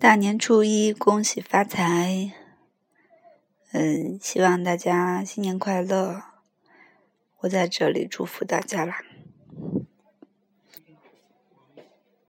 大年初一恭喜发财。嗯希望大家新年快乐。我在这里祝福大家啦。